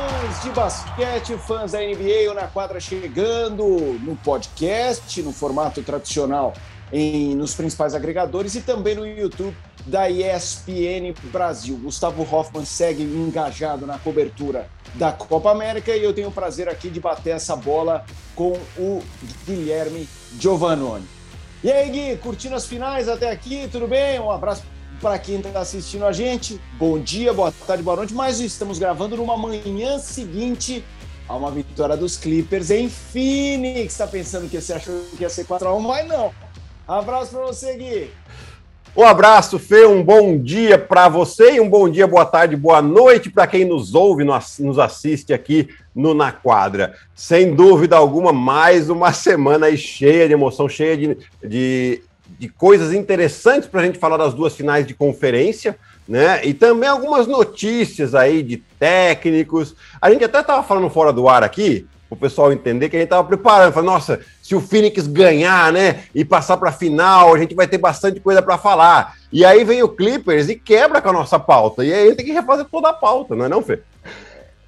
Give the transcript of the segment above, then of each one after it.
Fãs de basquete, fãs da NBA, ou na quadra chegando no podcast, no formato tradicional, em, nos principais agregadores e também no YouTube da ESPN Brasil. Gustavo Hoffman segue engajado na cobertura da Copa América e eu tenho o prazer aqui de bater essa bola com o Guilherme Giovannoni. E aí, Gui, curtindo as finais até aqui, tudo bem? Um abraço para quem está assistindo a gente. Bom dia, boa tarde, boa noite. Mas estamos gravando numa manhã seguinte a uma vitória dos Clippers em Phoenix. Está pensando que você achou que ia ser 4x1, mas não. Abraço para você, Gui. Um abraço, Fê, um bom dia para você e um bom dia, boa tarde, boa noite para quem nos ouve, nos assiste aqui no Na Quadra. Sem dúvida alguma, mais uma semana cheia de emoção, cheia de, de de coisas interessantes para a gente falar das duas finais de conferência, né? E também algumas notícias aí de técnicos. A gente até estava falando fora do ar aqui, o pessoal entender que a gente estava preparando. Falando, nossa, se o Phoenix ganhar, né, e passar para a final, a gente vai ter bastante coisa para falar. E aí vem o Clippers e quebra com a nossa pauta. E aí tem que refazer toda a pauta, não é não, Fê?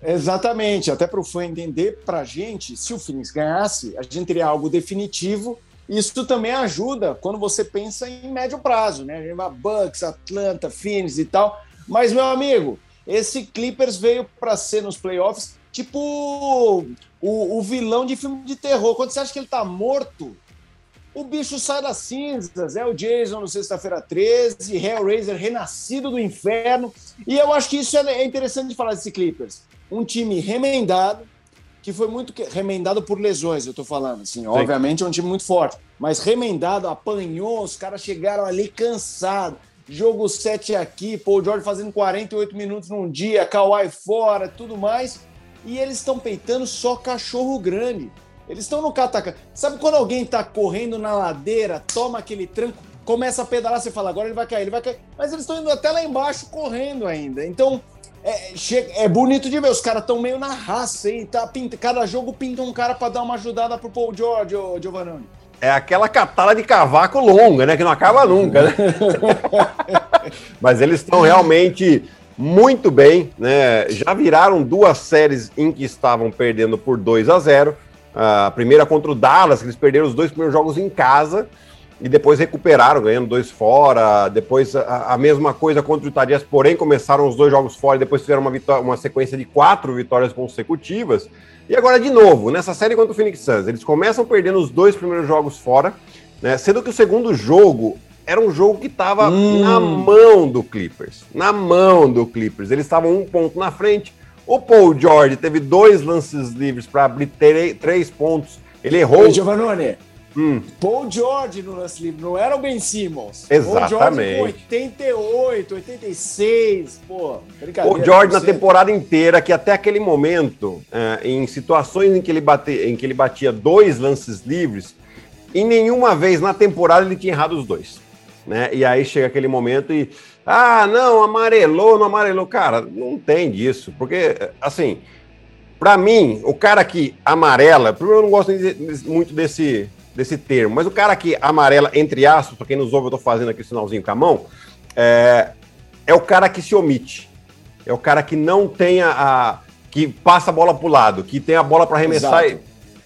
Exatamente, até para o fã entender, para a gente, se o Phoenix ganhasse, a gente teria algo definitivo isso também ajuda quando você pensa em médio prazo, né? Bucks, Atlanta, Phoenix e tal. Mas, meu amigo, esse Clippers veio para ser nos playoffs tipo o, o, vilão de filme de terror. Quando você acha que ele tá morto, o bicho sai das cinzas. É o Jason no Sexta-feira 13, Hellraiser renascido do inferno. E eu acho que isso é interessante de falar desse Clippers. Um time remendado, que foi muito remendado por lesões, eu tô falando, assim, Sim. obviamente é um time muito forte, mas remendado, apanhou, os caras chegaram ali cansados, jogo 7 aqui, Paul George fazendo 48 minutos num dia, Kawhi fora, tudo mais, e eles estão peitando só cachorro grande. Eles estão no cataca. Sabe quando alguém tá correndo na ladeira, toma aquele tranco, começa a pedalar, você fala, agora ele vai cair, ele vai cair. Mas eles estão indo até lá embaixo correndo ainda. Então, é, é bonito de ver, os caras estão meio na raça, hein? Tá, pinta, cada jogo pinta um cara para dar uma ajudada pro Paul George, ô, Giovanni. É aquela catada de cavaco longa, né? Que não acaba nunca, né? Mas eles estão realmente muito bem, né? Já viraram duas séries em que estavam perdendo por 2 a 0 A primeira contra o Dallas, eles perderam os dois primeiros jogos em casa e depois recuperaram, ganhando dois fora. Depois a, a mesma coisa contra o Itadias, porém começaram os dois jogos fora e depois fizeram uma, uma sequência de quatro vitórias consecutivas. E agora, de novo, nessa série contra o Phoenix Suns, eles começam perdendo os dois primeiros jogos fora, né, sendo que o segundo jogo era um jogo que estava hum. na mão do Clippers. Na mão do Clippers. Eles estavam um ponto na frente. O Paul George teve dois lances livres para abrir três pontos. Ele errou. Giovanni, Hum. Paul George no lance livre, não era o Ben Simmons. Exatamente. Paul George com 88, 86, pô, brincadeira. Paul George na temporada inteira, que até aquele momento, é, em situações em que, ele bate, em que ele batia dois lances livres, em nenhuma vez na temporada ele tinha errado os dois. Né? E aí chega aquele momento e. Ah, não, amarelou, não amarelou. Cara, não tem disso. Porque, assim, para mim, o cara que amarela, primeiro eu não gosto muito desse, desse termo, mas o cara que amarela, entre aspas, para quem nos ouve, eu tô fazendo aqui o sinalzinho com a mão, é, é o cara que se omite. É o cara que não tem a. que passa a bola pro lado, que tem a bola para arremessar. Exato.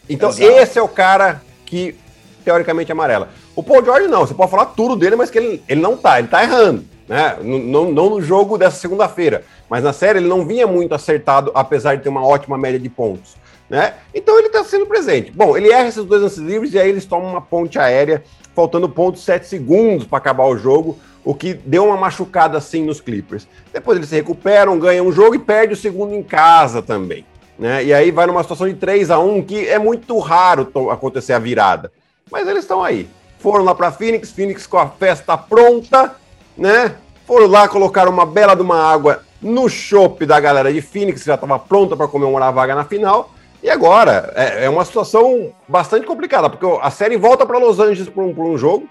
Então, Exato. esse é o cara que, teoricamente, é amarela. O Paul George não, você pode falar tudo dele, mas que ele, ele não tá, ele tá errando. Né? Não, não no jogo dessa segunda-feira, mas na série ele não vinha muito acertado, apesar de ter uma ótima média de pontos. Né? Então ele está sendo presente. Bom, ele erra esses dois lances livres e aí eles tomam uma ponte aérea, faltando pontos 7 segundos para acabar o jogo, o que deu uma machucada assim nos Clippers. Depois eles se recuperam, ganham o jogo e perde o segundo em casa também. Né? E aí vai numa situação de 3 a 1 que é muito raro acontecer a virada. Mas eles estão aí. Foram lá para Phoenix, Phoenix com a festa pronta, né? Foram lá colocar uma bela de uma água no chopp da galera de Phoenix, que já estava pronta para comemorar a vaga na final. E agora, é, é uma situação bastante complicada, porque a série volta para Los Angeles por um, um jogo.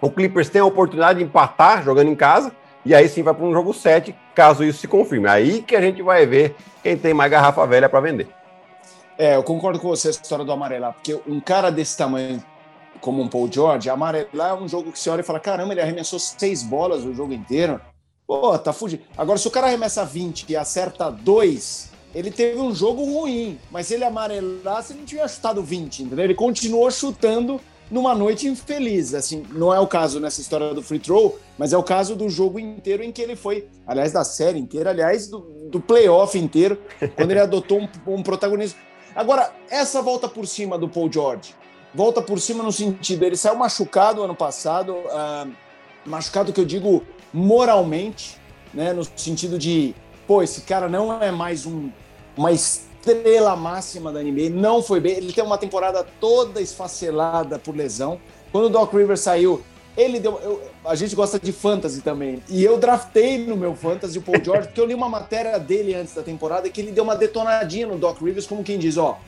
O Clippers tem a oportunidade de empatar jogando em casa, e aí sim vai para um jogo 7, caso isso se confirme. Aí que a gente vai ver quem tem mais garrafa velha para vender. É, eu concordo com você essa história do amarelar, porque um cara desse tamanho, como um Paul George, amarelar é um jogo que você olha e fala: caramba, ele arremessou seis bolas o jogo inteiro. Pô, tá fugindo. Agora, se o cara arremessa 20 e acerta 2, ele teve um jogo ruim, mas se ele amarelasse, ele não tinha chutado 20, entendeu? Ele continuou chutando numa noite infeliz. Assim, não é o caso nessa história do free throw, mas é o caso do jogo inteiro em que ele foi, aliás, da série inteira, aliás, do, do playoff inteiro, quando ele adotou um, um protagonismo. Agora, essa volta por cima do Paul George, volta por cima no sentido, ele saiu machucado ano passado, uh, machucado que eu digo moralmente, né, no sentido de, pô, esse cara não é mais um, uma estrela máxima da NBA, não foi bem, ele tem uma temporada toda esfacelada por lesão. Quando o Doc Rivers saiu, ele deu. Eu, a gente gosta de fantasy também. E eu draftei no meu fantasy o Paul George, porque eu li uma matéria dele antes da temporada que ele deu uma detonadinha no Doc Rivers, como quem diz: ó,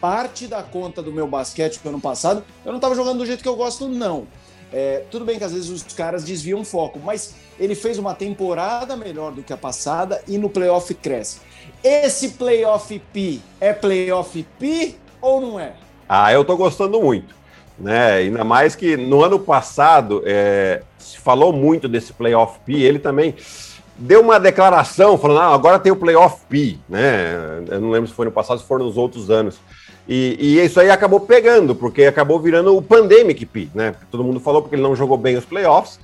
parte da conta do meu basquete do ano passado, eu não estava jogando do jeito que eu gosto, não. É, tudo bem que às vezes os caras desviam o foco, mas ele fez uma temporada melhor do que a passada e no playoff cresce. Esse playoff P é playoff P ou não é? Ah, eu tô gostando muito. Né? Ainda mais que no ano passado é, se falou muito desse playoff P, ele também deu uma declaração falando, ah, agora tem o playoff P, né? Eu não lembro se foi no passado, se foram nos outros anos. E, e, isso aí acabou pegando, porque acabou virando o Pandemic P, né? Todo mundo falou porque ele não jogou bem os playoffs.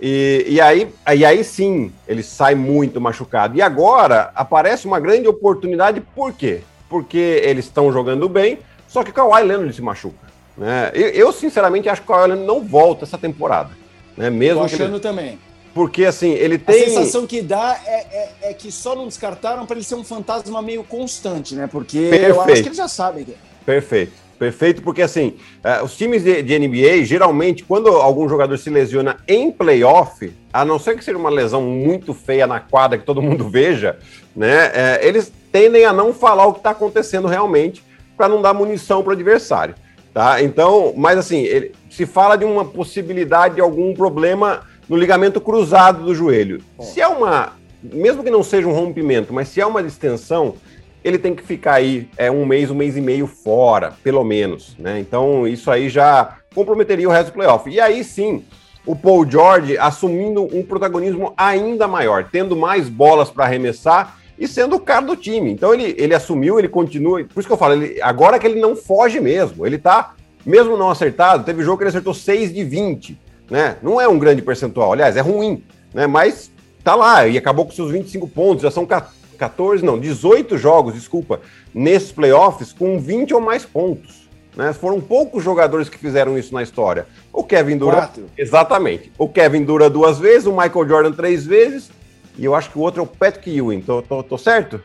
E, e, aí, e aí sim, ele sai muito machucado. E agora aparece uma grande oportunidade, por quê? Porque eles estão jogando bem, só que o Kawhi Leonard se machuca. Né? Eu, eu, sinceramente, acho que o Kawhi Leonard não volta essa temporada. Né? Mesmo Tô achando ele... também. Porque, assim, ele tem. A sensação que dá é, é, é que só não descartaram para ele ser um fantasma meio constante, né? Porque Perfeito. eu acho que eles já sabem. Que... Perfeito. Perfeito, porque assim, uh, os times de, de, NBA, geralmente, quando algum jogador se lesiona em playoff, a não ser que seja uma lesão muito feia na quadra, que todo mundo veja, né? Uh, eles tendem a não falar o que está acontecendo realmente, para não dar munição para o adversário. Tá? Então, mas assim, ele, se fala de uma possibilidade de algum problema no ligamento cruzado do joelho. Se é uma, mesmo que não seja um rompimento, mas se é uma distensão, ele tem que ficar aí é, um mês, um mês e meio fora, pelo menos. Né? Então, isso aí já comprometeria o resto do playoff. E aí sim, o Paul George assumindo um protagonismo ainda maior, tendo mais bolas para arremessar e sendo o cara do time. Então ele, ele assumiu, ele continua. Por isso que eu falo, ele, agora que ele não foge mesmo, ele tá, mesmo não acertado, teve jogo que ele acertou 6 de 20 né? Não é um grande percentual, aliás, é ruim, né? Mas tá lá e acabou com seus 25 pontos, já são 14, não, 18 jogos, desculpa, nesses playoffs com 20 ou mais pontos. Né? Foram poucos jogadores que fizeram isso na história. O Kevin Dura. Quatro. Exatamente. O Kevin Dura duas vezes, o Michael Jordan três vezes, e eu acho que o outro é o Patrick Ewing. Tô, tô, tô certo?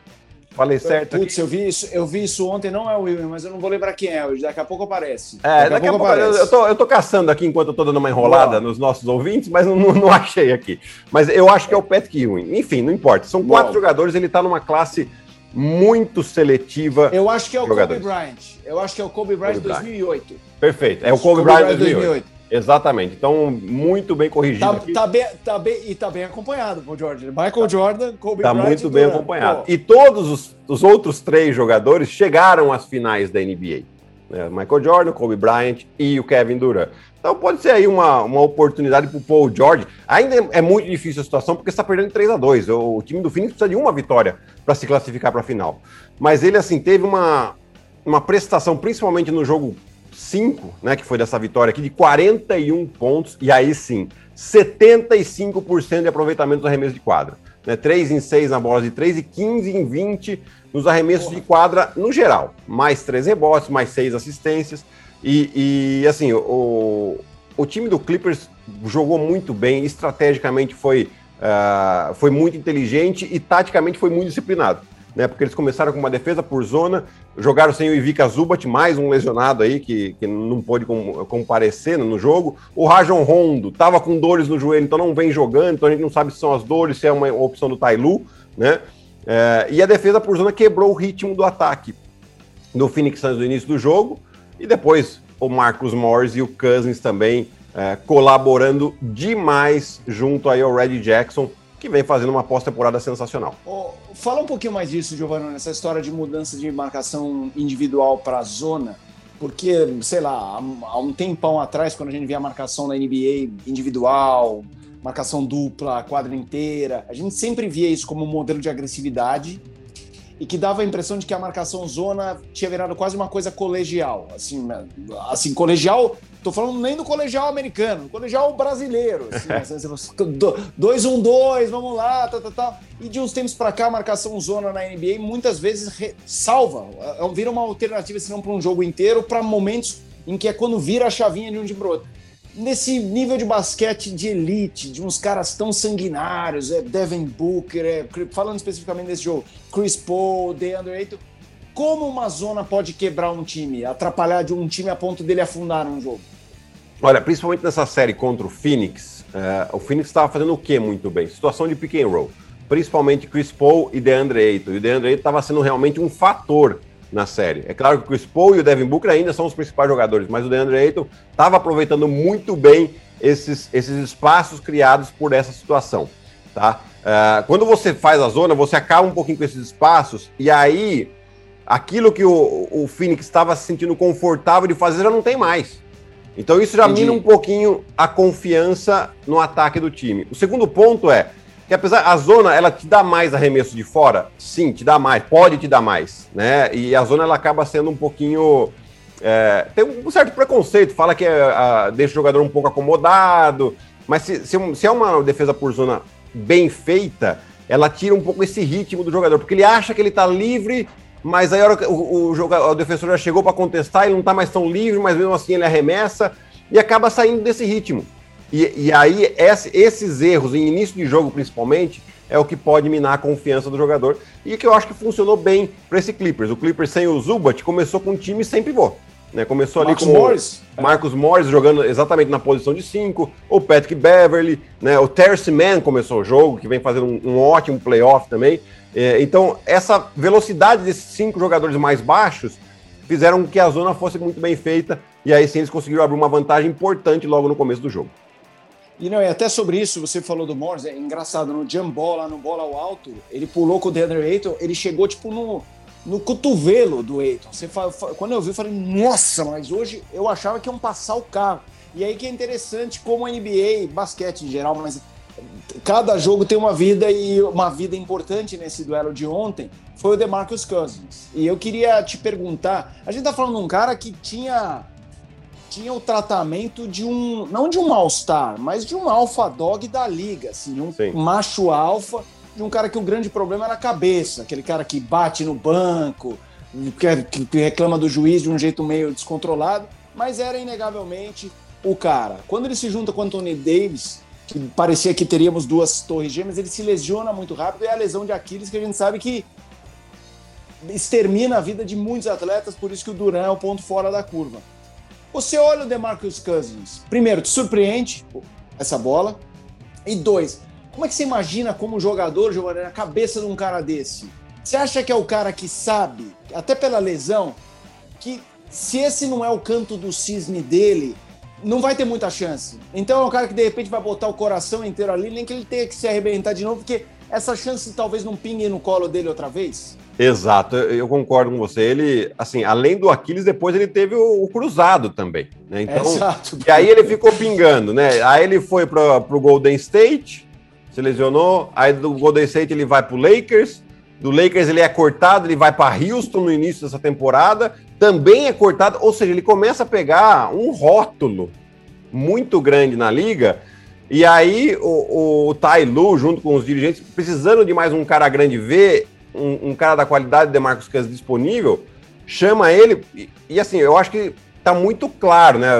Falei certo. Putz, eu vi isso, eu vi isso ontem, não é o William, mas eu não vou lembrar quem é. Daqui a pouco aparece. É, daqui, daqui a pouco, aparece. Eu, tô, eu tô caçando aqui enquanto eu tô dando uma enrolada nos nossos ouvintes, mas não, não, não, achei aqui. Mas eu acho que é o Patrick Ewing. Enfim, não importa. São quatro jogadores, ele tá numa classe muito seletiva. Eu acho que é o jogadores. Kobe Bryant. Eu acho que é o Kobe Bryant de 2008. Perfeito. É o Kobe, Kobe Bryant de 2008. 2008. Exatamente. Então, muito bem corrigido. Tá, tá, bem, tá bem, e tá bem acompanhado, o Jordan. Michael Jordan, Kobe tá Bryant. Tá muito bem acompanhado. Pô. E todos os, os, outros três jogadores chegaram às finais da NBA. Né? Michael Jordan, Kobe Bryant e o Kevin Durant. Então pode ser aí uma, uma oportunidade para o Paul George. Ainda é, é, muito difícil a situação porque está perdendo 3 a 2 o, o time do Phoenix precisa de uma vitória para se classificar para a final. Mas ele assim teve uma, uma prestação, principalmente no jogo 5, né, que foi dessa vitória aqui, de 41 pontos, e aí sim, 75% de aproveitamento do arremesso de quadra. Né, 3 em 6 na bola de 3 e 15 em 20 nos arremessos Porra. de quadra no geral. Mais 3 rebotes, mais 6 assistências. E, e assim, o, o time do Clippers jogou muito bem, estrategicamente foi, uh, foi muito inteligente e taticamente foi muito disciplinado né? Porque eles começaram com uma defesa por zona, jogaram sem o Ivica Zubat, mais um lesionado aí que, que não pôde com, comparecer no jogo. O Rajon Rondo estava com dores no joelho, então não vem jogando, então a gente não sabe se são as dores, se é uma opção do Tailu, né? É, e a defesa por zona quebrou o ritmo do ataque do Phoenix Suns no início do jogo, e depois o Marcus Morris e o Cousins também é, colaborando demais junto aí ao Red Jackson, que vem fazendo uma pós-temporada sensacional. Oh, fala um pouquinho mais disso, Giovanni, nessa história de mudança de marcação individual para a zona, porque, sei lá, há um tempão atrás, quando a gente via a marcação na NBA individual, marcação dupla, quadra inteira. A gente sempre via isso como um modelo de agressividade e que dava a impressão de que a marcação zona tinha virado quase uma coisa colegial. Assim, né? assim colegial, tô falando nem do colegial americano, do colegial brasileiro. Assim, 2 1 2 vamos lá, tá, tá, tá. E de uns tempos para cá, a marcação zona na NBA muitas vezes re... salva, é, é, vira uma alternativa, se não para um jogo inteiro, para momentos em que é quando vira a chavinha de um de pro outro nesse nível de basquete de elite, de uns caras tão sanguinários, é Devin Booker, é, falando especificamente desse jogo, Chris Paul, DeAndre Ayton, como uma zona pode quebrar um time, atrapalhar de um time a ponto dele afundar um jogo? Olha, principalmente nessa série contra o Phoenix, uh, o Phoenix estava fazendo o que muito bem? Situação de pick and roll. Principalmente Chris Paul e DeAndre Ayton. E o DeAndre Ayton estava sendo realmente um fator na série. É claro que o Chris Paul e o Devin Booker ainda são os principais jogadores, mas o DeAndre Ayton estava aproveitando muito bem esses, esses espaços criados por essa situação, tá? Uh, quando você faz a zona, você acaba um pouquinho com esses espaços e aí aquilo que o, o Phoenix estava se sentindo confortável de fazer já não tem mais. Então isso já Entendi. mina um pouquinho a confiança no ataque do time. O segundo ponto é, que apesar a zona ela te dá mais arremesso de fora, sim, te dá mais, pode te dar mais, né? E a zona ela acaba sendo um pouquinho é, tem um certo preconceito, fala que é, a, deixa o jogador um pouco acomodado, mas se, se, se, é uma defesa por zona bem feita, ela tira um pouco esse ritmo do jogador, porque ele acha que ele tá livre, mas aí hora o, o, jogador, o defensor já chegou para contestar, ele não tá mais tão livre, mas mesmo assim ele arremessa e acaba saindo desse ritmo. E, e aí, esse, esses erros, em início de jogo principalmente, é o que pode minar a confiança do jogador. E que eu acho que funcionou bem para esse Clippers. O Clippers sem o Zubat começou com um time sem pivô. Né? Começou Marcos ali com Morris. o Marcos Morris jogando exatamente na posição de 5, o Patrick Beverly, né? o Terce Mann começou o jogo, que vem fazendo um, um ótimo playoff também. É, então, essa velocidade desses cinco jogadores mais baixos fizeram que a zona fosse muito bem feita, e aí sim eles conseguiram abrir uma vantagem importante logo no começo do jogo. E não, e até sobre isso, você falou do Morris, é engraçado, no jump bola, no bola ao alto, ele pulou com o DeAndre Ayton, ele chegou tipo no, no cotovelo do Ayton. Você fala, quando eu vi, eu falei, nossa, mas hoje eu achava que iam passar o carro. E aí que é interessante como a NBA, basquete em geral, mas cada jogo tem uma vida e uma vida importante nesse duelo de ontem foi o DeMarcus Cousins. E eu queria te perguntar, a gente tá falando de um cara que tinha tinha o tratamento de um, não de um all-star, mas de um alpha dog da liga, assim, um Sim. macho alfa, de um cara que o grande problema era a cabeça, aquele cara que bate no banco, que, que reclama do juiz de um jeito meio descontrolado, mas era inegavelmente o cara. Quando ele se junta com o Anthony Davis, que parecia que teríamos duas torres gêmeas, ele se lesiona muito rápido, e é a lesão de Aquiles que a gente sabe que extermina a vida de muitos atletas, por isso que o Duran é o ponto fora da curva. Você olha o DeMarcus Cousins, primeiro, te surpreende essa bola, e dois, como é que você imagina como jogador, Giovanni, na cabeça de um cara desse? Você acha que é o cara que sabe, até pela lesão, que se esse não é o canto do cisne dele, não vai ter muita chance. Então é um cara que de repente vai botar o coração inteiro ali, nem que ele tenha que se arrebentar de novo, porque essa chance talvez não pingue no colo dele outra vez? Exato, eu concordo com você. Ele, assim, além do Aquiles, depois ele teve o, o cruzado também, né? Então, Exato. E aí ele ficou pingando, né? Aí ele foi para o Golden State, se lesionou. Aí do Golden State ele vai para o Lakers. Do Lakers ele é cortado, ele vai para Houston no início dessa temporada. Também é cortado, ou seja, ele começa a pegar um rótulo muito grande na liga e aí o, o Tai Lu, junto com os dirigentes, precisando de mais um cara grande, ver um, um cara da qualidade de Marcos Cousins disponível, chama ele. E, e, assim, eu acho que tá muito claro, né?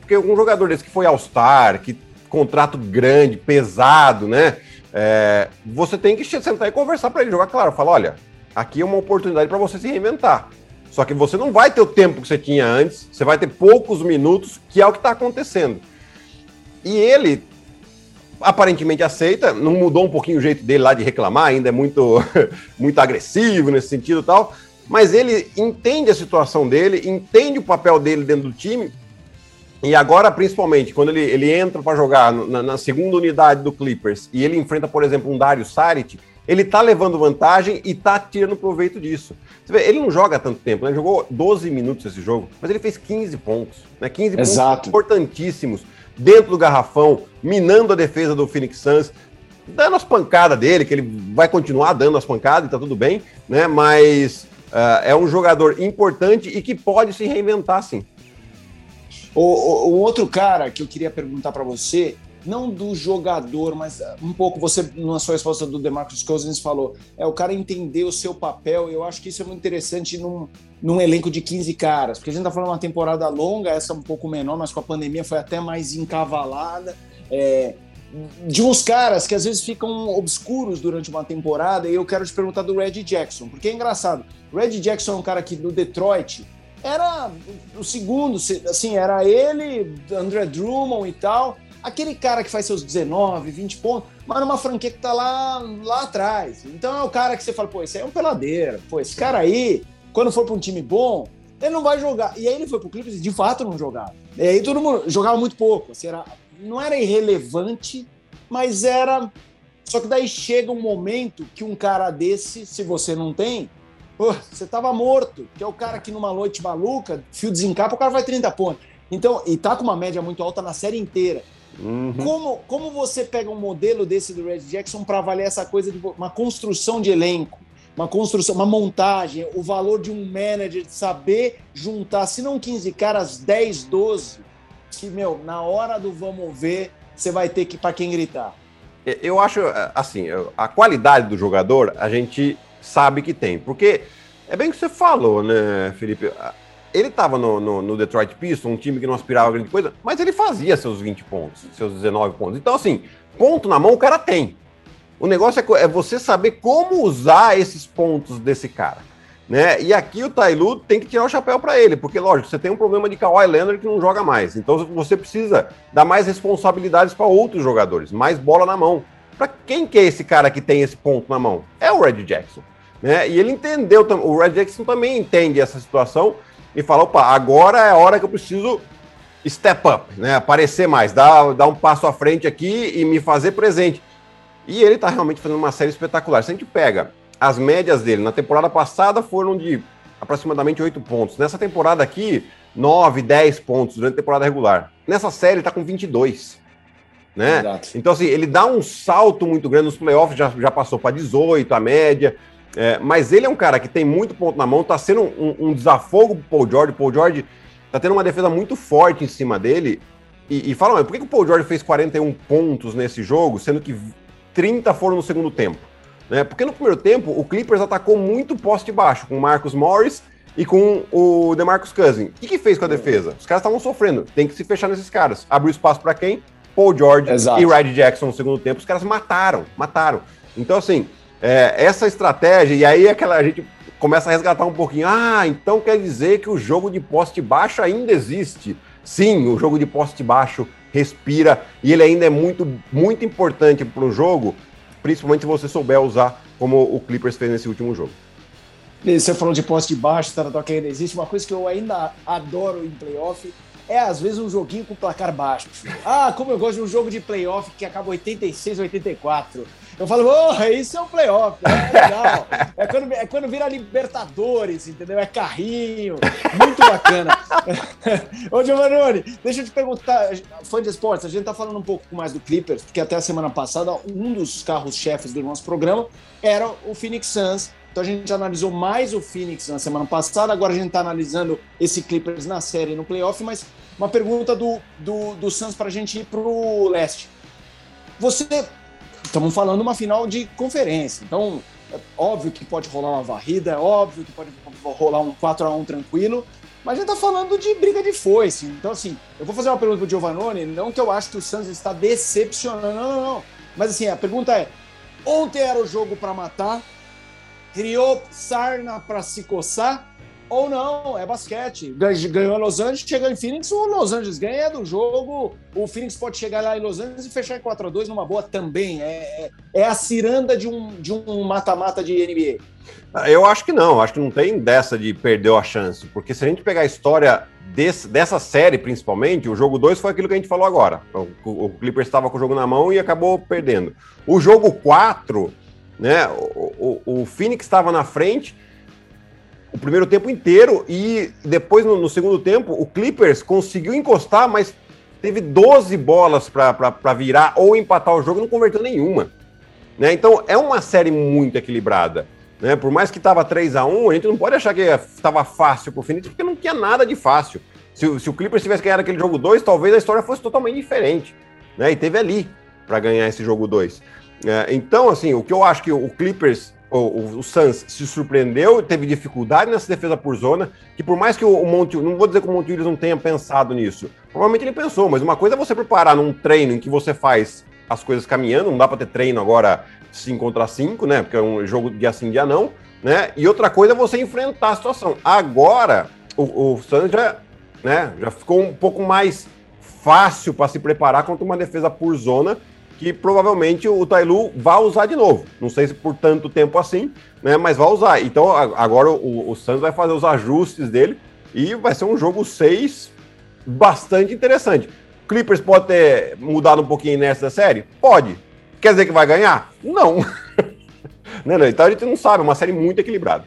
Porque um jogador desse que foi All-Star, que contrato grande, pesado, né? É, você tem que sentar e conversar para ele jogar claro. Falar, olha, aqui é uma oportunidade para você se reinventar. Só que você não vai ter o tempo que você tinha antes, você vai ter poucos minutos, que é o que está acontecendo. E ele aparentemente aceita, não mudou um pouquinho o jeito dele lá de reclamar, ainda é muito, muito agressivo nesse sentido e tal, mas ele entende a situação dele, entende o papel dele dentro do time, e agora, principalmente, quando ele, ele entra para jogar na, na, segunda unidade do Clippers e ele enfrenta, por exemplo, um Dario Saric, ele tá levando vantagem e tá tirando proveito disso. Você vê, ele não joga tanto tempo, né? Jogou 12 minutos esse jogo, mas ele fez 15 pontos, né? 15 Exato. pontos importantíssimos dentro do garrafão, minando a defesa do Phoenix Suns, dando as pancadas dele, que ele vai continuar dando as pancadas e tá tudo bem, né? Mas uh, é um jogador importante e que pode se reinventar, sim. O, o, o outro cara que eu queria perguntar para você não do jogador, mas ah, um pouco você, na sua resposta do DeMarcus Cousins, falou, é o cara entender o seu papel, eu acho que isso é muito interessante num, num elenco de 15 caras, porque a gente tá falando uma temporada longa, essa um pouco menor, mas com a pandemia foi até mais encavalada, é, de uns caras que às vezes ficam obscuros durante uma temporada, e eu quero te perguntar do Red Jackson, porque é engraçado, Red Jackson é um cara que do Detroit era o segundo, assim, era ele, André Drummond e tal, aquele cara que faz seus 19, 20 pontos, mas numa franquia que tá lá, lá atrás. Então é o cara que você fala, pô, esse aí é um peladeiro, pô, esse cara aí, quando for para um time bom, ele não vai jogar. E aí ele foi pro Clippers e de fato não jogava. E aí todo mundo jogava muito pouco, assim, era, não era irrelevante, mas era. Só que daí chega um momento que um cara desse, se você não tem, pô, você tava morto, que é o cara que numa noite maluca, fio desencapa, o cara vai 30 pontos. Então, e tá com uma média muito alta na série inteira. Uhum. Como, como você pega um modelo desse do Red Jackson para avaliar essa coisa de uma construção de elenco, uma construção, uma montagem, o valor de um manager de saber juntar, se não 15 caras, 10, 12, que, meu, na hora do vamos ver, você vai ter que para quem gritar. Eu acho, assim, a qualidade do jogador a gente sabe que tem, porque é bem o que você falou, né, Felipe? ele estava no, no, no, Detroit Pistons, um time que não aspirava a grande coisa, mas ele fazia seus 20 pontos, seus 19 pontos. Então, assim, ponto na mão o cara tem. O negócio é, é você saber como usar esses pontos desse cara. Né? E aqui o Tailu tem que tirar o chapéu para ele, porque, lógico, você tem um problema de Kawhi Leonard que não joga mais. Então você precisa dar mais responsabilidades para outros jogadores, mais bola na mão. Para quem que é esse cara que tem esse ponto na mão? É o Red Jackson. Né? E ele entendeu, o Red Jackson também entende essa situação e falar, opa, agora é a hora que eu preciso step up, né? Aparecer mais, dar, dar um passo à frente aqui e me fazer presente. E ele está realmente fazendo uma série espetacular. Se a gente pega as médias dele, na temporada passada foram de aproximadamente 8 pontos. Nessa temporada aqui, 9, 10 pontos durante a temporada regular. Nessa série, ele está com 22. Né? Exato. Então, assim, ele dá um salto muito grande nos playoffs, já, já passou para 18 a média. É, mas ele é um cara que tem muito ponto na mão, tá sendo um, um desafogo pro Paul George. Paul George tá tendo uma defesa muito forte em cima dele. E, e fala, por que, que o Paul George fez 41 pontos nesse jogo, sendo que 30 foram no segundo tempo? Né? Porque no primeiro tempo, o Clippers atacou muito poste baixo, com o Marcus Morris e com o DeMarcus Cousins. O que, que fez com a defesa? Os caras estavam sofrendo, tem que se fechar nesses caras. Abriu espaço para quem? Paul George Exato. e Red Jackson no segundo tempo. Os caras mataram, mataram. Então, assim, é, essa estratégia, e aí aquela, a gente começa a resgatar um pouquinho. Ah, então quer dizer que o jogo de poste baixo ainda existe. Sim, o jogo de poste baixo respira e ele ainda é muito, muito importante para o jogo, principalmente se você souber usar como o Clippers fez nesse último jogo. Você falou de poste baixo, tá, que ainda existe. Uma coisa que eu ainda adoro em playoff é às vezes um joguinho com placar baixo. Ah, como eu gosto de um jogo de playoff que acaba 86, 84. Eu falo, porra, isso é um playoff, é legal. É quando, é quando vira Libertadores, entendeu? É carrinho, muito bacana. Ô, Giovanni, deixa eu te perguntar, fã de esportes, a gente tá falando um pouco mais do Clippers, porque até a semana passada, um dos carros-chefes do nosso programa era o Phoenix Suns. Então a gente analisou mais o Phoenix na semana passada, agora a gente está analisando esse Clippers na série no playoff, mas uma pergunta do, do, do Suns para a gente ir para o leste. Você estamos falando uma final de conferência. Então, é óbvio que pode rolar uma varrida, é óbvio que pode rolar um 4 a 1 tranquilo, mas a gente está falando de briga de foice. Então, assim, eu vou fazer uma pergunta para o Giovannone, não que eu acho que o Santos está decepcionando, não, não, não. Mas, assim, a pergunta é: ontem era o jogo para matar, criou sarna para se coçar, ou não, é basquete. Ganhou Los Angeles, chega em Phoenix, o Los Angeles ganha do jogo. O Phoenix pode chegar lá em Los Angeles e fechar em 4 a 2 numa boa também. É, é, é a ciranda de um de um mata-mata de NBA. Eu acho que não, acho que não tem dessa de perder a chance, porque se a gente pegar a história desse, dessa série, principalmente, o jogo 2 foi aquilo que a gente falou agora. O, o Clippers estava com o jogo na mão e acabou perdendo. O jogo 4, né? O, o, o Phoenix estava na frente o primeiro tempo inteiro e depois no, no, segundo tempo o Clippers conseguiu encostar, mas teve 12 bolas para virar ou empatar o jogo, não converteu nenhuma. Né? Então é uma série muito equilibrada. Né? Por mais que estava 3 a 1 a gente não pode achar que estava fácil para o Phoenix, porque não tinha nada de fácil. Se, se o Clippers tivesse ganhado aquele jogo 2, talvez a história fosse totalmente diferente. Né? E teve ali para ganhar esse jogo 2. É, então, assim, o que eu acho que o Clippers, o, o, Suns se surpreendeu, teve dificuldade nessa defesa por zona, que por mais que o, o Monte, não vou dizer que o Monte Williams não tenha pensado nisso, provavelmente ele pensou, mas uma coisa é você preparar num treino em que você faz as coisas caminhando, não dá para ter treino agora 5 contra 5, né? Porque é um jogo de assim, dia não, né? E outra coisa é você enfrentar a situação. Agora, o, o Suns já, né, já ficou um pouco mais fácil para se preparar contra uma defesa por zona que provavelmente o Tailu vai usar de novo. Não sei se por tanto tempo assim, né? Mas vai usar. Então agora o, o Santos vai fazer os ajustes dele e vai ser um jogo 6 bastante interessante. Clippers pode ter mudado um pouquinho nessa série? Pode. Quer dizer que vai ganhar? Não. não. Então a gente não sabe, é uma série muito equilibrada.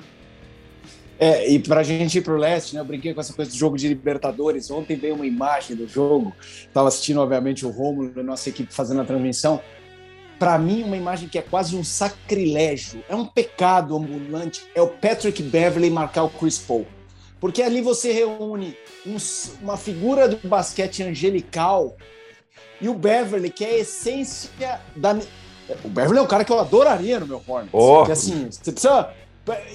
É, e para a gente ir para o leste, né, eu brinquei com essa coisa do jogo de Libertadores. Ontem veio uma imagem do jogo, estava assistindo, obviamente, o Romulo, nossa equipe fazendo a transmissão. Para mim, uma imagem que é quase um sacrilégio, é um pecado ambulante, é o Patrick Beverly marcar o Chris Paul. Porque ali você reúne um, uma figura do basquete angelical e o Beverly, que é a essência da. O Beverly é um cara que eu adoraria no meu Hornets. Oh. Porque assim, você precisa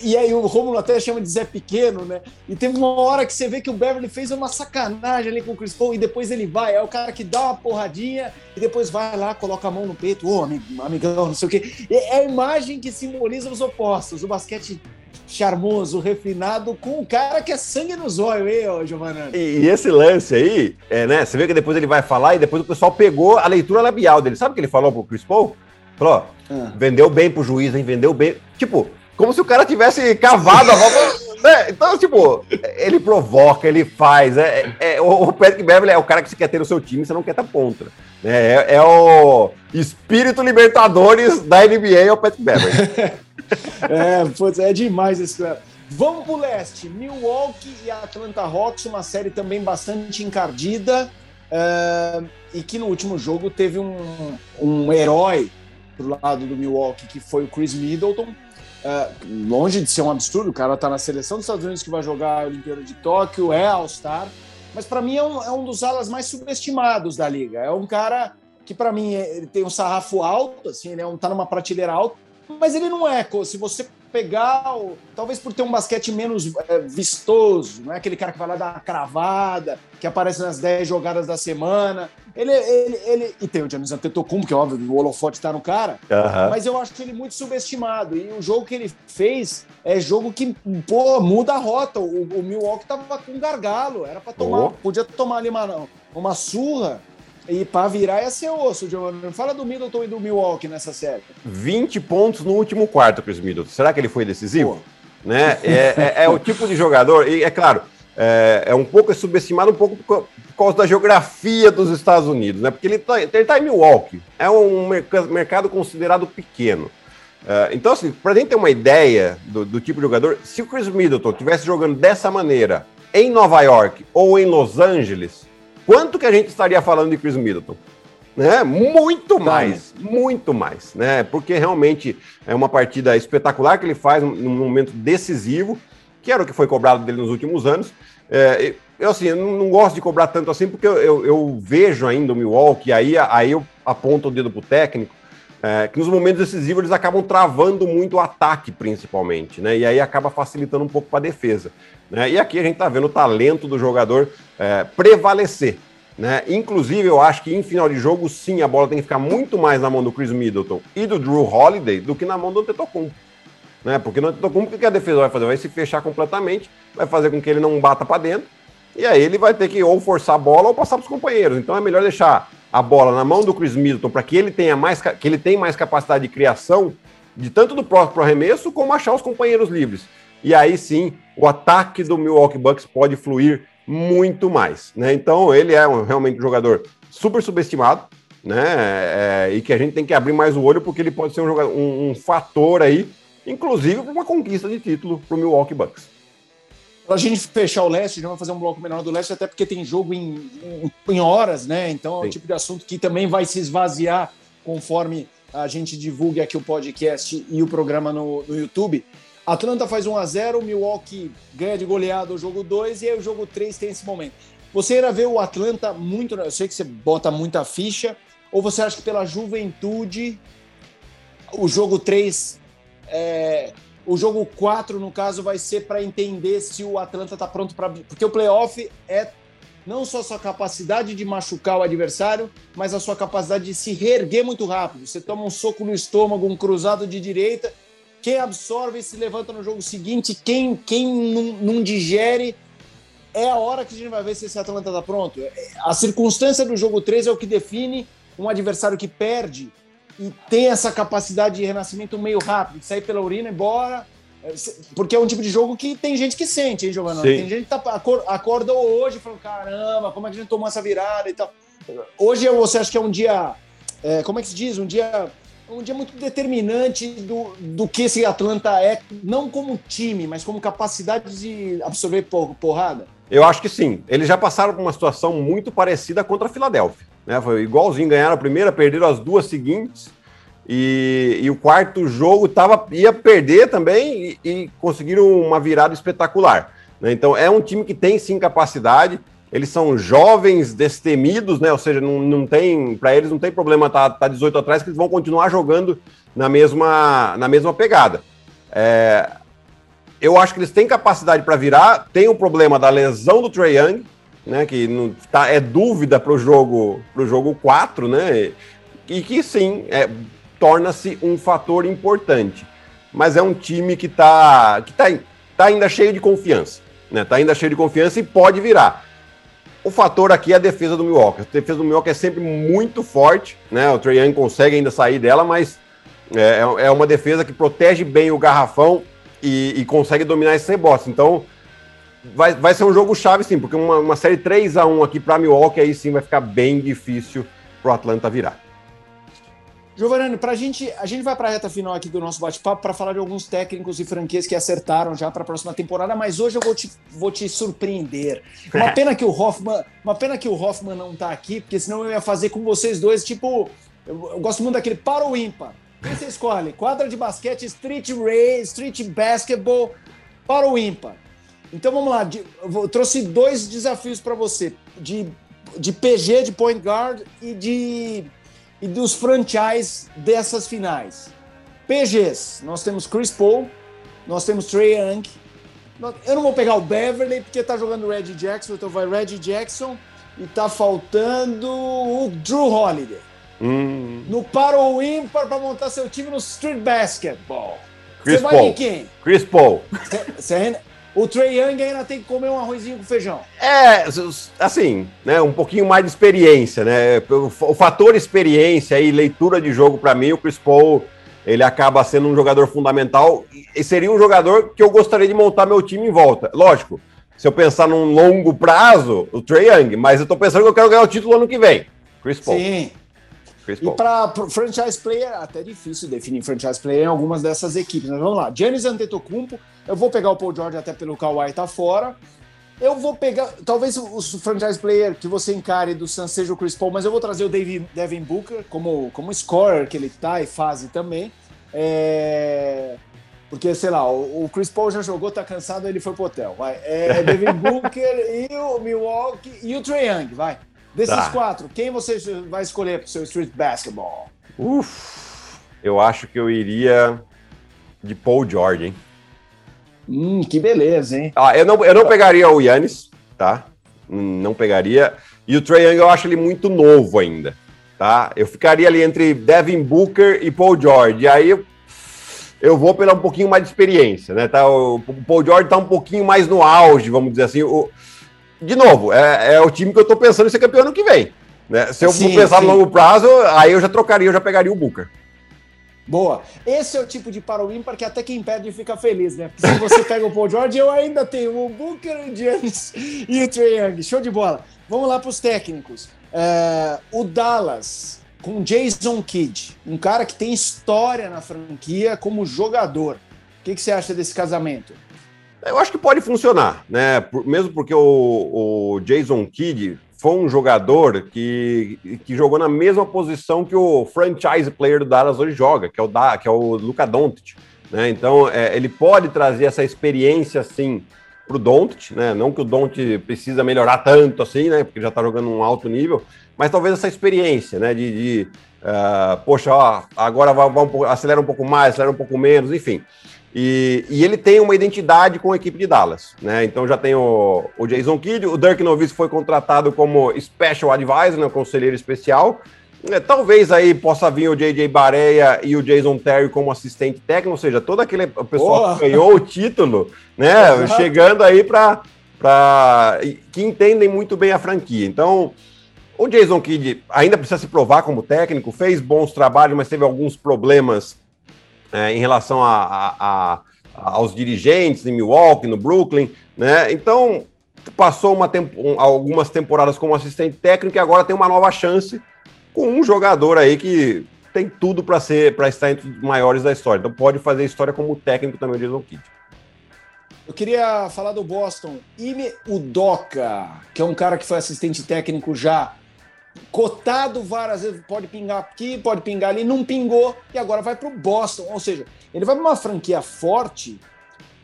e aí o Romulo até chama de Zé Pequeno, né? E teve uma hora que você vê que o Beverly fez uma sacanagem ali com o Chris Paul e depois ele vai. É o cara que dá uma porradinha e depois vai lá, coloca a mão no peito, ô oh, amigão, não sei o quê. É a imagem que simboliza os opostos. O basquete charmoso, refinado, com um cara que é sangue nos olhos, hein, ô Giovanni? E, e, esse lance aí, é, né? Você vê que depois ele vai falar e depois o pessoal pegou a leitura labial dele. Sabe o que ele falou pro Chris Paul? Falou, ah. vendeu bem pro juiz, hein? Vendeu bem. Tipo, como se o cara tivesse cavado a roupa. Né? Então, tipo, ele provoca, ele faz. É, é, o Patrick Beverly é o cara que você quer ter no seu time, você não quer estar contra. Né? É, é o espírito libertadores da NBA, é o Patrick Beverly. é, putz, é demais esse cara. Vamos pro leste. Milwaukee e Atlanta Hawks, uma série também bastante encardida. Uh, e que no último jogo teve um, um herói pro lado do Milwaukee, que foi o Chris Middleton, é, longe de ser um absurdo, o cara tá na seleção dos Estados Unidos que vai jogar a Olimpíada de Tóquio, é All-Star, mas para mim é um, é um dos alas mais subestimados da liga. É um cara que para mim ele tem um sarrafo alto, assim, ele é um, tá numa prateleira alta, mas ele não é. Se você pegar, o, talvez por ter um basquete menos é, vistoso, não é aquele cara que vai lá dar uma cravada, que aparece nas 10 jogadas da semana. Ele, ele, ele e tem o Giannis Antetokounmpo, que é óbvio, o holofote tá no cara, mas eu acho ele muito subestimado. E o jogo que ele fez é jogo que, pô, muda a rota. O, o Milwaukee tava com gargalo, era para tomar, oh. podia tomar ali uma, uma surra e para virar ia ser osso, Giovanni. Fala do Middleton e do Milwaukee nessa série. 20 pontos no último quarto, Chris Middleton. Será que ele foi decisivo? Né? É, é, é, o tipo de jogador, e é claro, é, é um pouco subestimado, um pouco por, causa da geografia dos Estados Unidos, né? Porque ele está ele tá em Milwaukee, é um mercado considerado pequeno. Uh, então, assim, para a gente ter uma ideia do, do, tipo de jogador, se o Chris Middleton estivesse jogando dessa maneira em Nova York ou em Los Angeles, quanto que a gente estaria falando de Chris Middleton? Né? Muito mais, muito mais, né? Porque realmente é uma partida espetacular que ele faz num momento decisivo, que era o que foi cobrado dele nos últimos anos. É, eu assim, eu não gosto de cobrar tanto assim, porque eu, eu, eu vejo ainda o Milwaukee, aí, aí eu aponto o dedo pro técnico, é, que nos momentos decisivos eles acabam travando muito o ataque, principalmente, né? E aí acaba facilitando um pouco para a defesa. Né? E aqui a gente está vendo o talento do jogador é, prevalecer. Né? Inclusive, eu acho que em final de jogo, sim, a bola tem que ficar muito mais na mão do Chris Middleton e do Drew Holiday do que na mão do Antetokounmpo. Né? Porque no Antetokounmpo, o que a defesa vai fazer? Vai se fechar completamente, vai fazer com que ele não bata para dentro, e aí ele vai ter que ou forçar a bola ou passar para os companheiros. Então é melhor deixar a bola na mão do Chris Middleton para que ele tenha mais que ele tenha mais capacidade de criação de tanto do próprio arremesso como achar os companheiros livres. E aí sim, o ataque do Milwaukee Bucks pode fluir muito mais. Né? Então, ele é um, realmente um jogador super subestimado, né? É, e que a gente tem que abrir mais o olho, porque ele pode ser um, jogador, um, um fator aí, inclusive para uma conquista de título para o Milwaukee Bucks. Para a gente fechar o leste, já vai fazer um bloco menor do leste, até porque tem jogo em, em, em horas, né? Então é um tipo de assunto que também vai se esvaziar conforme a gente divulgue aqui o podcast e o programa no, no YouTube. Atlanta faz 1 a 0 Milwaukee ganha de goleada o jogo 2 e aí o jogo 3 tem esse momento. Você irá ver o Atlanta muito. Eu sei que você bota muita ficha, ou você acha que pela juventude o jogo 3 é, o jogo 4, no caso, vai ser para entender se o Atlanta está pronto para. Porque o playoff é não só a sua capacidade de machucar o adversário, mas a sua capacidade de se reerguer muito rápido. Você toma um soco no estômago, um cruzado de direita, quem absorve e se levanta no jogo seguinte, quem, quem não, não digere, é a hora que a gente vai ver se esse Atlanta está pronto. A circunstância do jogo 3 é o que define um adversário que perde e tem essa capacidade de renascimento meio rápido, de sair pela urina e embora. É, porque é um tipo de jogo que tem gente que sente, hein, Giovanna? Sim. Tem gente que tá, acorda hoje falando, caramba, como é que a gente tomou essa virada e tal. Hoje você acha que é um dia, é, como é que se diz? Um dia um dia muito determinante do, do que esse Atlanta é, não como time, mas como capacidade de absorver porrada? Eu acho que sim. Eles já passaram por uma situação muito parecida contra a Filadélfia. Né? Foi igualzinho, ganharam a primeira, perderam as duas seguintes. E, e o quarto jogo tava, ia perder também e, e conseguiram uma virada espetacular. Né? Então é um time que tem sim capacidade. Eles são jovens, destemidos, né? Ou seja, não, não tem, para eles não tem problema estar tá, tá 18 atrás, que eles vão continuar jogando na mesma, na mesma pegada. É, eu acho que eles têm capacidade para virar. Tem o problema da lesão do Trey Young, né, que não tá, é dúvida para o jogo, pro jogo 4, né, e que sim, é, torna-se um fator importante. Mas é um time que está que tá, tá ainda cheio de confiança, né, tá ainda cheio de confiança e pode virar. O fator aqui é a defesa do Milwaukee. A defesa do Milwaukee é sempre muito forte, né? O Trae Young consegue ainda sair dela, mas é, é uma defesa que protege bem o garrafão e, e consegue dominar esse rebote. Então, vai, vai ser um jogo chave, sim, porque uma, uma série 3 a 1 aqui para Milwaukee, aí sim vai ficar bem difícil para o Atlanta virar. Giovanni, pra gente, a gente vai para a reta final aqui do nosso bate-papo para falar de alguns técnicos e franquias que acertaram já para a próxima temporada, mas hoje eu vou te, vou te surpreender. Uma pena que o Hoffman, uma pena que o Hoffman não está aqui, porque senão eu ia fazer com vocês dois, tipo, eu, eu gosto muito daquele para o ímpar. Quem você escolhe? Quadra de basquete, street race, street basketball, para o ímpar. Então vamos lá, eu trouxe dois desafios para você, de, de PG, de point guard e de e dos franchise dessas finais. PGs, nós temos Chris Paul, nós temos Trey Young. Eu não vou pegar o Beverly porque tá jogando Reggie Jackson, então vai Reggie Jackson e tá faltando o Drew Holiday. Hum. No para ou ímpar para montar seu time no Street Basketball. Chris Você vai Paul. quem? Chris Paul. Cê, o Trey Young ainda tem que comer um arrozinho com feijão. É, assim, né, um pouquinho mais de experiência, né? O, fator experiência e leitura de jogo para mim, o Chris Paul, ele acaba sendo um jogador fundamental e seria um jogador que eu gostaria de montar meu time em volta. Lógico, se eu pensar num longo prazo, o Trey Young, mas eu tô pensando que eu quero ganhar o título ano que vem. Chris Paul. Sim. E para franchise player, até difícil definir franchise player em algumas dessas equipes. Mas vamos lá. Giannis Antetokounmpo, eu vou pegar o Paul George até pelo Kawhi tá fora. Eu vou pegar, talvez o franchise player que você encare do Suns seja o Chris Paul, mas eu vou trazer o David, Devin Booker como, como scorer que ele tá e fase também. É... Porque, sei lá, o Chris Paul já jogou, tá cansado, ele foi pro hotel. Vai. É Devin Booker e o Milwaukee e o Trae Young, vai. Desses tá. quatro, quem você vai escolher para o seu Street Basketball? Uf, eu acho que eu iria de Paul George, hein? Hum, que beleza, hein? Ah, eu, não, eu não pegaria o Yannis, tá? Não pegaria. E o Trae Young eu acho ele muito novo ainda, tá? Eu ficaria ali entre Devin Booker e Paul George. E aí eu, eu vou pela um pouquinho mais de experiência, né? Tá, o, o Paul George tá um pouquinho mais no auge, vamos dizer assim. O, de novo, é, é o time que eu tô pensando em ser campeão ano que vem. Né? Se eu sim, pensar sim. no longo prazo, aí eu já trocaria, eu já pegaria o Booker. Boa. Esse é o tipo de para o ímpar que até quem perde fica feliz, né? Porque se você pega o Paul George, eu ainda tenho o Booker, o Giannis e o Trae Young. Show de bola. Vamos lá para os técnicos. É, o Dallas com Jason Kidd, um cara que tem história na franquia como jogador. O que, que você acha desse casamento? Eu acho que pode funcionar, né? Mesmo porque o, o Jason Kidd foi um jogador que, que jogou na mesma posição que o franchise player do Dallas hoje joga, que é o, da, que é o Luca Doncic. Né? Então, é, ele pode trazer essa experiência, assim, para o Doncic, né? Não que o Doncic precisa melhorar tanto assim, né? Porque já está jogando um alto nível, mas talvez essa experiência, né? De, de uh, poxa, ó, agora vai, vai um, acelera um pouco mais, acelera um pouco menos, enfim. E, e, ele tem uma identidade com a equipe de Dallas, né? Então já tem o, o Jason Kidd, o Dirk Nowitzki foi contratado como Special Advisor, né, conselheiro especial. É, talvez aí possa vir o JJ Bareia e o Jason Terry como assistente técnico, ou seja, todo aquele pessoal oh. que ganhou o título, né? chegando aí para que entendem muito bem a franquia. Então, o Jason Kidd ainda precisa se provar como técnico, fez bons trabalhos, mas teve alguns problemas é, em relação a, a, a, aos dirigentes em Milwaukee, no Brooklyn, né? Então passou uma tempo, algumas temporadas como assistente técnico e agora tem uma nova chance com um jogador aí que tem tudo para ser para estar entre os maiores da história. Então pode fazer história como técnico também o Jason Kidd. Eu queria falar do Boston. Ime Udoka, que é um cara que foi assistente técnico já cotado várias vezes, pode pingar aqui, pode pingar ali, não pingou e agora vai para o Boston. Ou seja, ele vai para uma franquia forte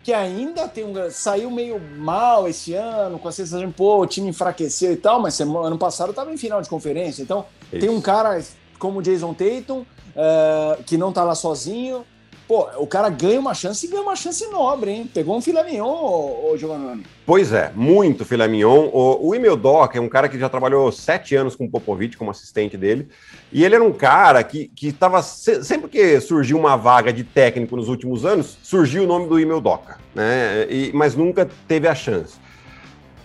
que ainda tem um. saiu meio mal esse ano, com a sensação de, pô, o time enfraqueceu e tal, mas ano passado estava em final de conferência. Então, Isso. tem um cara como o Jason Tatum, uh, que não está lá sozinho, Pô, o cara ganha uma chance e ganha uma chance nobre, hein? Pegou um filé mignon, ô, ô Giovanni. Pois é, muito filé mignon. O, o Emil Doc é um cara que já trabalhou sete anos com o Popovich como assistente dele. E ele era um cara que estava. Sempre que surgiu uma vaga de técnico nos últimos anos, surgiu o nome do Emil Doca, né? E, mas nunca teve a chance.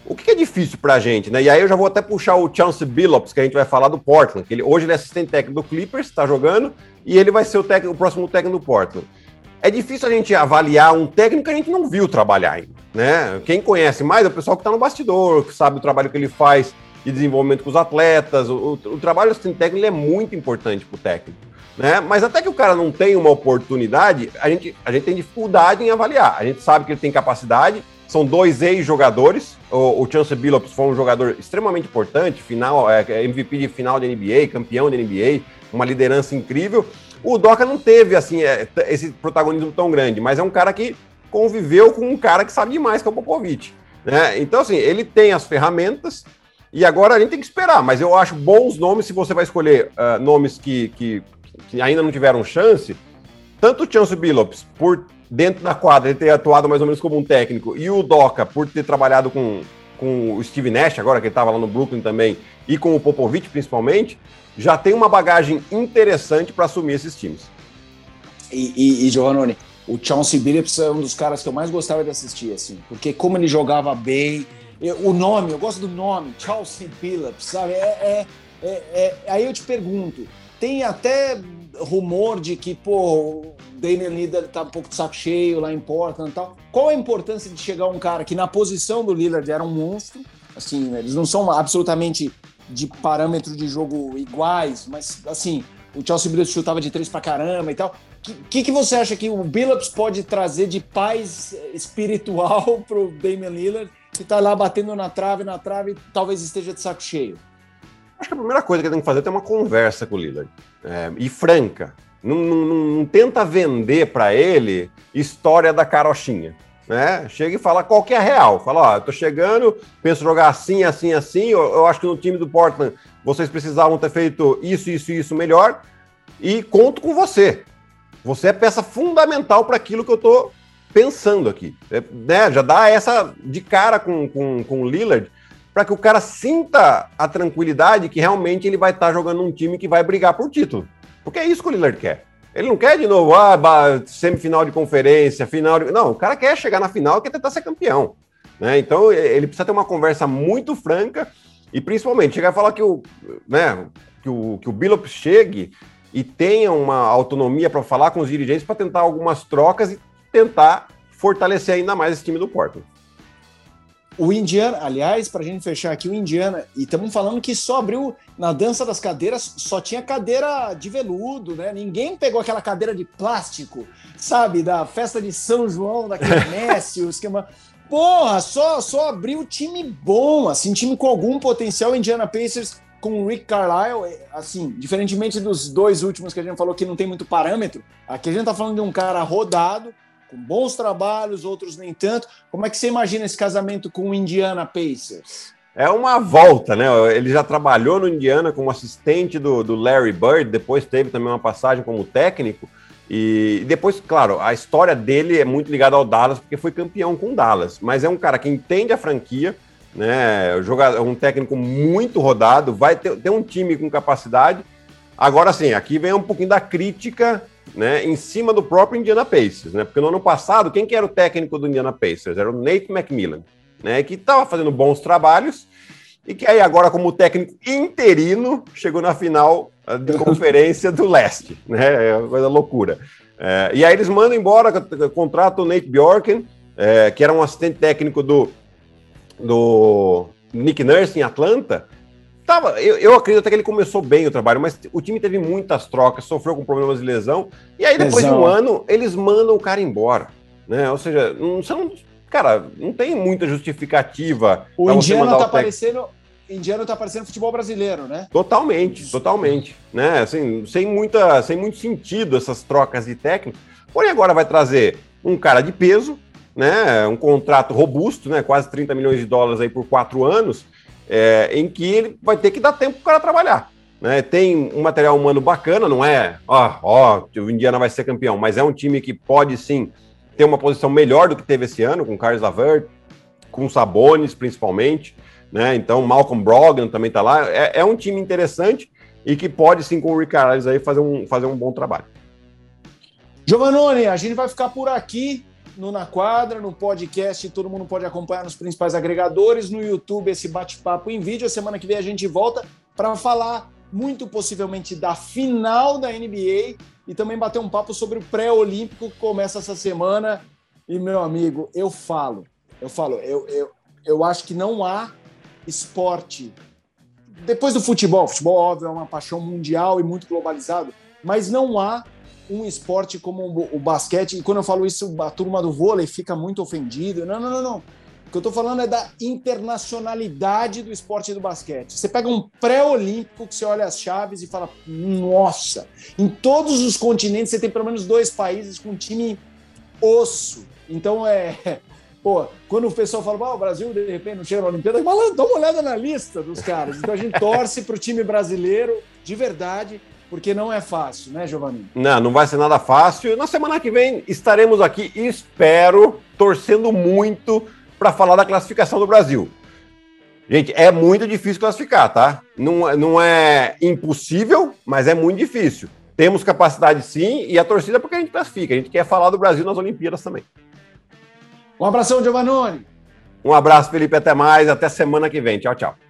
O que é difícil para a gente, né? E aí eu já vou até puxar o Chance Billups, que a gente vai falar do Portland. Que ele, hoje ele é assistente técnico do Clippers, está jogando, e ele vai ser o, técnico, o próximo técnico do Portland. É difícil a gente avaliar um técnico que a gente não viu trabalhar ainda, né? Quem conhece mais é o pessoal que está no bastidor, que sabe o trabalho que ele faz de desenvolvimento com os atletas. O, o, o trabalho assistente técnico é muito importante para o técnico. Né? Mas até que o cara não tenha uma oportunidade, a gente, a gente tem dificuldade em avaliar. A gente sabe que ele tem capacidade, são dois ex-jogadores. O, o Chance Billups foi um jogador extremamente importante, final, é, é MVP de final de NBA, campeão de NBA, uma liderança incrível. O Doca não teve assim é, esse protagonismo tão grande, mas é um cara que conviveu com um cara que sabe demais, que é o Popovich. Né? Então, assim, ele tem as ferramentas e agora a gente tem que esperar. Mas eu acho bons nomes, se você vai escolher uh, nomes que, que, que, ainda não tiveram chance, tanto o Chance Billups, por dentro da quadra, ele ter atuado mais ou menos como um técnico, e o Doca, por ter trabalhado com, com o Steve Nash, agora que estava lá no Brooklyn também, e com o Popovich principalmente, já tem uma bagagem interessante para assumir esses times. E, e, e Giovannone, o Chauncey Billups é um dos caras que eu mais gostava de assistir, assim, porque como ele jogava bem, eu, o nome, eu gosto do nome, Chauncey Billups, sabe? É, é, é, é, aí eu te pergunto, tem até rumor de que, pô, o Damian Lillard tá um pouco de saco cheio lá em Portland e tal. Qual a importância de chegar um cara que na posição do Lillard era um monstro, assim, eles não são absolutamente de parâmetro de jogo iguais, mas assim, o Chelsea Billups chutava de três pra caramba e tal. O que, que, você acha que o Billups pode trazer de paz espiritual pro Damian Lillard, que tá lá batendo na trave, na trave, talvez esteja de saco cheio? Acho que a primeira coisa que tem que fazer é ter uma conversa com o Lillard. É, e franca. Não, não, não tenta vender para ele história da carochinha né? Chega e fala qual que é a real. Fala, ó, eu tô chegando, penso jogar assim, assim, assim. Eu, eu, acho que no time do Portland vocês precisavam ter feito isso, isso e isso melhor. E conto com você. Você é peça fundamental para aquilo que eu tô pensando aqui. É, né? Já dá essa de cara com, com, com o Lillard para que o cara sinta a tranquilidade que realmente ele vai estar tá jogando um time que vai brigar por título. Porque é isso que o Lillard quer. Ele não quer de novo, ah, semifinal de conferência, final de... Não, o cara quer chegar na final, quer tentar ser campeão. Né? Então ele precisa ter uma conversa muito franca e principalmente chegar a falar que o, né, que o, que o Billups chegue e tenha uma autonomia para falar com os dirigentes para tentar algumas trocas e tentar fortalecer ainda mais esse time do Portland. O Indiana, aliás, para a gente fechar aqui, o Indiana, e estamos falando que só abriu na dança das cadeiras, só tinha cadeira de veludo, né? Ninguém pegou aquela cadeira de plástico, sabe, da festa de São João, da Messi, o esquema. Porra, só, só abriu time bom, assim, time com algum potencial. Indiana Pacers com o Rick Carlisle, é, assim, diferentemente dos dois últimos que a gente falou que não tem muito parâmetro, aqui a gente tá falando de um cara rodado, com bons trabalhos, outros nem tanto. Como é que você imagina esse casamento com o Indiana Pacers? É uma volta, né? Ele já trabalhou no Indiana como assistente do, do Larry Bird, depois teve também uma passagem como técnico. E depois, claro, a história dele é muito ligada ao Dallas, porque foi campeão com o Dallas. Mas é um cara que entende a franquia, né? Jogador, um técnico muito rodado, vai ter, ter um time com capacidade. Agora sim, aqui vem um pouquinho da crítica né, em cima do próprio Indiana Pacers, né? Porque no ano passado, quem que era o técnico do Indiana Pacers? Era o Nate McMillan, né? Que estava fazendo bons trabalhos e que aí agora, como técnico interino, chegou na final eh, de conferência do leste, né? É uma coisa loucura. É, e aí eles mandam embora, contratam o Nate Bjorken, é, que era um assistente técnico do, do Nick Nurse em Atlanta, Tava, eu, eu acredito até que ele começou bem o trabalho, mas o time teve muitas trocas, sofreu com problemas de lesão, e aí depois lesão. de um ano, eles mandam o cara embora. Né? Ou seja, não, não, cara, não tem muita justificativa. O Indiano tá parecendo. Indiano tá parecendo futebol brasileiro, né? Totalmente, totalmente. Né? Assim, sem, muita, sem muito sentido essas trocas de técnico. Porém, agora vai trazer um cara de peso, né? Um contrato robusto, né? Quase 30 milhões de dólares aí por quatro anos é, em que ele vai ter que dar tempo para o cara trabalhar. Né? Tem um material humano bacana, não é, ó, ó, o Indiana vai ser campeão, mas é um time que pode sim ter uma posição melhor do que teve esse ano, com Carlos Lavert, com Sabonis principalmente, né? Então Malcolm Brogdon também está lá. É, é, um time interessante e que pode sim com o Carlisle aí fazer um, fazer um bom trabalho. Giovanoni, a gente vai ficar por aqui no Na Quadra, no podcast, todo mundo pode acompanhar nos principais agregadores, no YouTube esse bate-papo em vídeo. A semana que vem a gente volta para falar muito possivelmente da final da NBA e também bater um papo sobre o pré-olímpico que começa essa semana. E, meu amigo, eu falo, eu falo, eu, eu, eu acho que não há esporte. Depois do futebol, futebol, óbvio, é uma paixão mundial e muito globalizado, mas não há um esporte como o basquete, e quando eu falo isso, a turma do vôlei fica muito ofendido. Não, não, não, não. O que eu estou falando é da internacionalidade do esporte do basquete. Você pega um pré-olímpico que você olha as chaves e fala: nossa, em todos os continentes você tem pelo menos dois países com time osso. Então é. Pô, quando o pessoal fala, oh, o Brasil de repente não chega na Olimpíada, fala, dá uma olhada na lista dos caras. Então a gente torce para o time brasileiro de verdade porque não é fácil, né, Giovanni? Não, não vai ser nada fácil. Na semana que vem estaremos aqui, espero, torcendo muito para falar da classificação do Brasil. Gente, é muito difícil classificar, tá? Não, não é impossível, mas é muito difícil. Temos capacidade sim, e a torcida é porque a gente classifica. A gente quer falar do Brasil nas Olimpíadas também. Um abração, Giovannone. Um abraço, Felipe. Até mais. Até semana que vem. Tchau, tchau.